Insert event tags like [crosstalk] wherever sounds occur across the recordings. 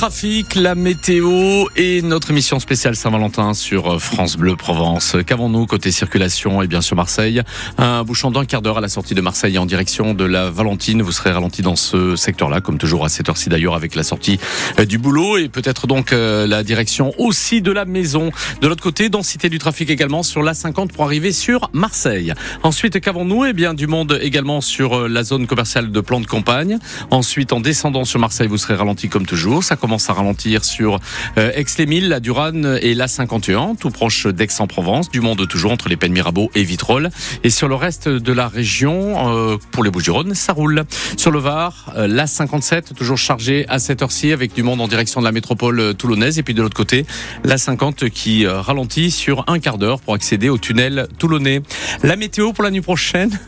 trafic, la météo et notre émission spéciale Saint-Valentin sur euh, France Bleu Provence. Qu'avons-nous côté circulation? Et bien sûr Marseille Un bouchon d'un quart d'heure à la sortie de Marseille en direction de la Valentine. Vous serez ralenti dans ce secteur-là, comme toujours à cette heure-ci d'ailleurs avec la sortie euh, du boulot et peut-être donc euh, la direction aussi de la maison. De l'autre côté, densité du trafic également sur la 50 pour arriver sur Marseille. Ensuite, qu'avons-nous? Eh bien, du monde également sur la zone commerciale de plan de campagne. Ensuite, en descendant sur Marseille, vous serez ralenti comme toujours. À ralentir sur euh, Aix-les-Milles, la Durane et la 51, tout proche d'Aix-en-Provence. Du monde toujours entre les Pennes Mirabeau et Vitrolles. Et sur le reste de la région, euh, pour les Bouches-du-Rhône, ça roule. Sur le Var, euh, la 57, toujours chargée à cette heure-ci avec du monde en direction de la métropole toulonnaise. Et puis de l'autre côté, la 50 qui ralentit sur un quart d'heure pour accéder au tunnel toulonnais. La météo pour la nuit prochaine?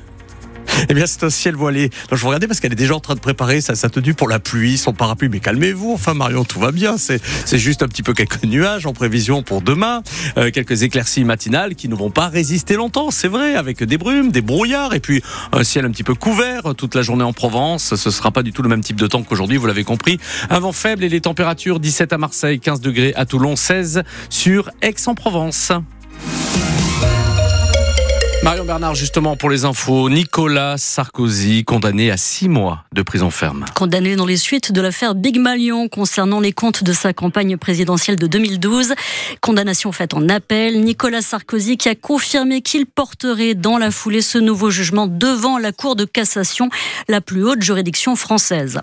[laughs] eh bien, c'est un ciel voilé. Je vous regardais parce qu'elle est déjà en train de préparer sa, sa tenue pour la pluie, son parapluie. Mais calmez-vous, enfin, Marion, tout va bien. C'est, c'est juste un petit peu quelques [laughs] nuages en prévision pour demain. Euh, quelques éclaircies matinales qui ne vont pas résister longtemps, c'est vrai, avec des brumes, des brouillards et puis un ciel un petit peu couvert toute la journée en Provence. Ce sera pas du tout le même type de temps qu'aujourd'hui, vous l'avez compris. Un vent faible et les températures 17 à Marseille, 15 degrés à Toulon, 16 sur Aix-en-Provence. Marion Bernard, justement, pour les infos, Nicolas Sarkozy, condamné à six mois de prison ferme. Condamné dans les suites de l'affaire Big Malion concernant les comptes de sa campagne présidentielle de 2012. Condamnation faite en appel. Nicolas Sarkozy qui a confirmé qu'il porterait dans la foulée ce nouveau jugement devant la Cour de cassation, la plus haute juridiction française.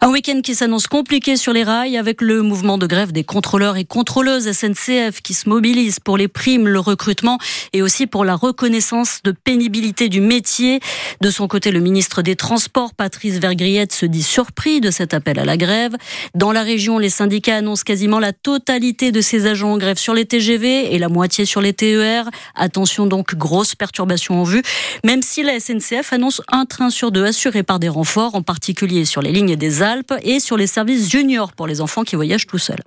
Un week-end qui s'annonce compliqué sur les rails avec le mouvement de grève des contrôleurs et contrôleuses SNCF qui se mobilisent pour les primes, le recrutement et aussi pour la reconnaissance de pénibilité du métier. De son côté, le ministre des Transports, Patrice Vergriette, se dit surpris de cet appel à la grève. Dans la région, les syndicats annoncent quasiment la totalité de ces agents en grève sur les TGV et la moitié sur les TER. Attention donc, grosse perturbation en vue, même si la SNCF annonce un train sur deux assuré par des renforts, en particulier sur les lignes des Et sur les services juniors pour les enfants qui voyagent tout seuls.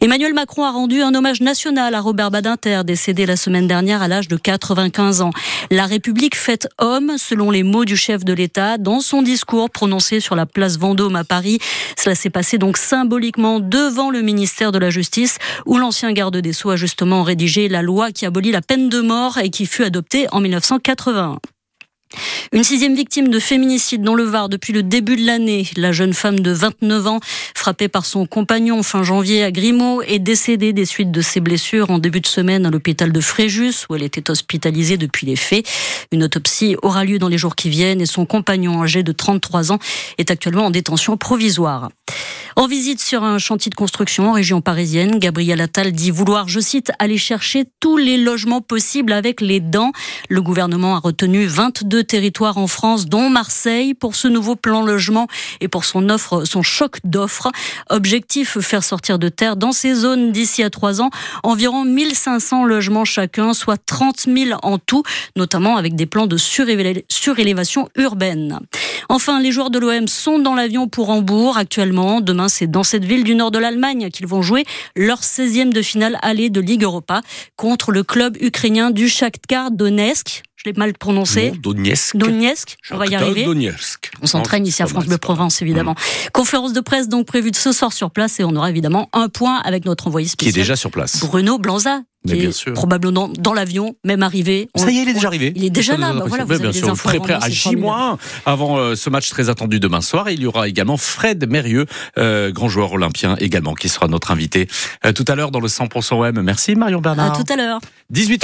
Emmanuel Macron a rendu un hommage national à Robert Badinter, décédé la semaine dernière à l'âge de 95 ans. La République fait homme, selon les mots du chef de l'État, dans son discours prononcé sur la place Vendôme à Paris. Cela s'est passé donc symboliquement devant le ministère de la Justice, où l'ancien garde des Sceaux a justement rédigé la loi qui abolit la peine de mort et qui fut adoptée en 1981. Une sixième victime de féminicide dans le Var depuis le début de l'année. La jeune femme de 29 ans, frappée par son compagnon fin janvier à Grimaud, est décédée des suites de ses blessures en début de semaine à l'hôpital de Fréjus, où elle était hospitalisée depuis les faits. Une autopsie aura lieu dans les jours qui viennent et son compagnon âgé de 33 ans est actuellement en détention provisoire. En visite sur un chantier de construction en région parisienne, Gabriel Attal dit vouloir, je cite, aller chercher tous les logements possibles avec les dents. Le gouvernement a retenu 22 territoires en France, dont Marseille, pour ce nouveau plan logement et pour son offre, son choc d'offres. Objectif, faire sortir de terre dans ces zones d'ici à trois ans environ 1500 logements chacun, soit 30 000 en tout, notamment avec des plans de surélévation urbaine. Enfin, les joueurs de l'OM sont dans l'avion pour Hambourg actuellement. Demain, c'est dans cette ville du nord de l'Allemagne qu'ils vont jouer leur 16e de finale allée de Ligue Europa contre le club ukrainien du Shakhtar Donetsk. Je l'ai mal prononcé. Donetsk. Donetsk. On va y arriver. Donetsk. On s'entraîne ici à France Bleu Provence, évidemment. Mm. Conférence de presse donc prévue de ce soir sur place et on aura évidemment un point avec notre envoyé spécial. Qui est déjà sur place. Bruno Blanza. Qui bien est sûr. probablement dans l'avion, même arrivé. Ça y est, il est déjà arrivé. Il est déjà là. Bah voilà, vous avez des infos. Prêt, à J-1 avant euh, ce match très attendu demain soir. il y aura également Fred Mérieux, euh, grand joueur olympien également, qui sera notre invité euh, tout à l'heure dans le 100% OM. Merci Marion Bernard. À tout à l'heure. 18